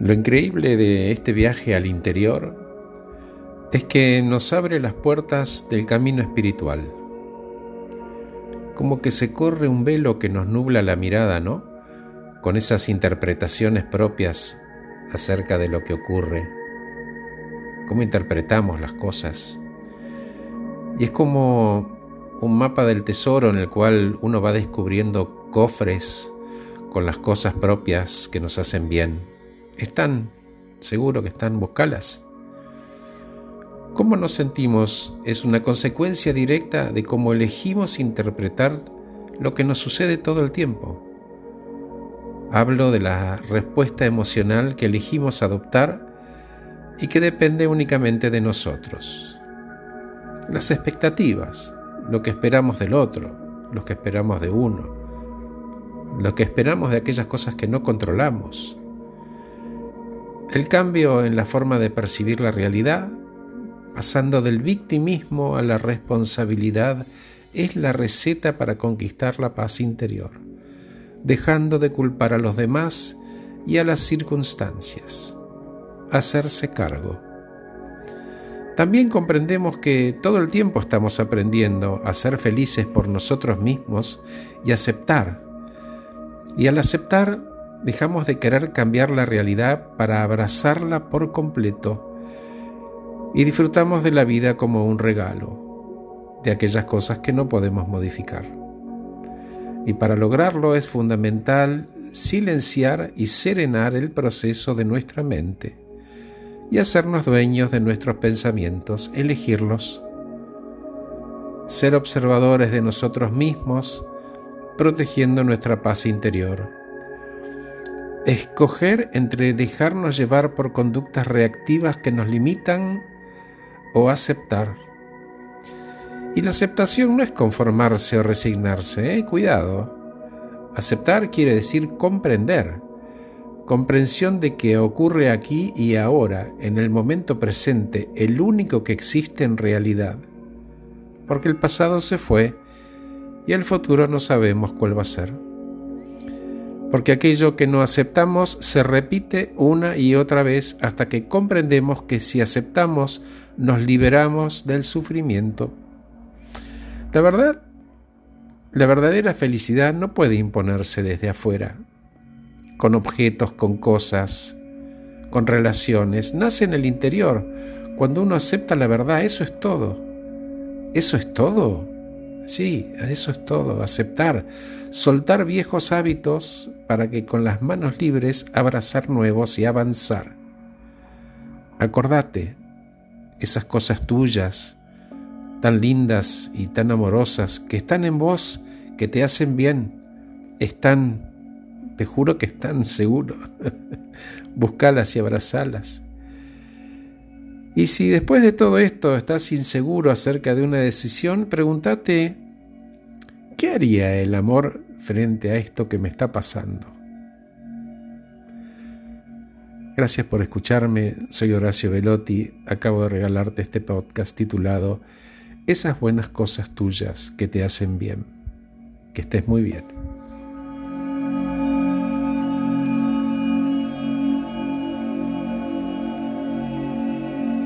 Lo increíble de este viaje al interior es que nos abre las puertas del camino espiritual. Como que se corre un velo que nos nubla la mirada, ¿no? Con esas interpretaciones propias acerca de lo que ocurre, cómo interpretamos las cosas. Y es como un mapa del tesoro en el cual uno va descubriendo cofres con las cosas propias que nos hacen bien están, seguro que están, buscalas. Cómo nos sentimos es una consecuencia directa de cómo elegimos interpretar lo que nos sucede todo el tiempo. Hablo de la respuesta emocional que elegimos adoptar y que depende únicamente de nosotros. Las expectativas, lo que esperamos del otro, lo que esperamos de uno, lo que esperamos de aquellas cosas que no controlamos. El cambio en la forma de percibir la realidad, pasando del victimismo a la responsabilidad, es la receta para conquistar la paz interior, dejando de culpar a los demás y a las circunstancias. Hacerse cargo. También comprendemos que todo el tiempo estamos aprendiendo a ser felices por nosotros mismos y aceptar. Y al aceptar dejamos de querer cambiar la realidad para abrazarla por completo y disfrutamos de la vida como un regalo, de aquellas cosas que no podemos modificar. Y para lograrlo es fundamental silenciar y serenar el proceso de nuestra mente y hacernos dueños de nuestros pensamientos, elegirlos, ser observadores de nosotros mismos, protegiendo nuestra paz interior escoger entre dejarnos llevar por conductas reactivas que nos limitan o aceptar. Y la aceptación no es conformarse o resignarse, ¿eh? cuidado. Aceptar quiere decir comprender, comprensión de que ocurre aquí y ahora, en el momento presente, el único que existe en realidad. Porque el pasado se fue y el futuro no sabemos cuál va a ser porque aquello que no aceptamos se repite una y otra vez hasta que comprendemos que si aceptamos nos liberamos del sufrimiento. La verdad, la verdadera felicidad no puede imponerse desde afuera, con objetos, con cosas, con relaciones, nace en el interior. Cuando uno acepta la verdad, eso es todo. Eso es todo. Sí, eso es todo, aceptar, soltar viejos hábitos para que con las manos libres abrazar nuevos y avanzar. Acordate, esas cosas tuyas, tan lindas y tan amorosas, que están en vos, que te hacen bien, están, te juro que están seguro. Buscalas y abrazalas. Y si después de todo esto estás inseguro acerca de una decisión, pregúntate, ¿qué haría el amor frente a esto que me está pasando? Gracias por escucharme, soy Horacio Velotti, acabo de regalarte este podcast titulado Esas buenas cosas tuyas que te hacen bien. Que estés muy bien.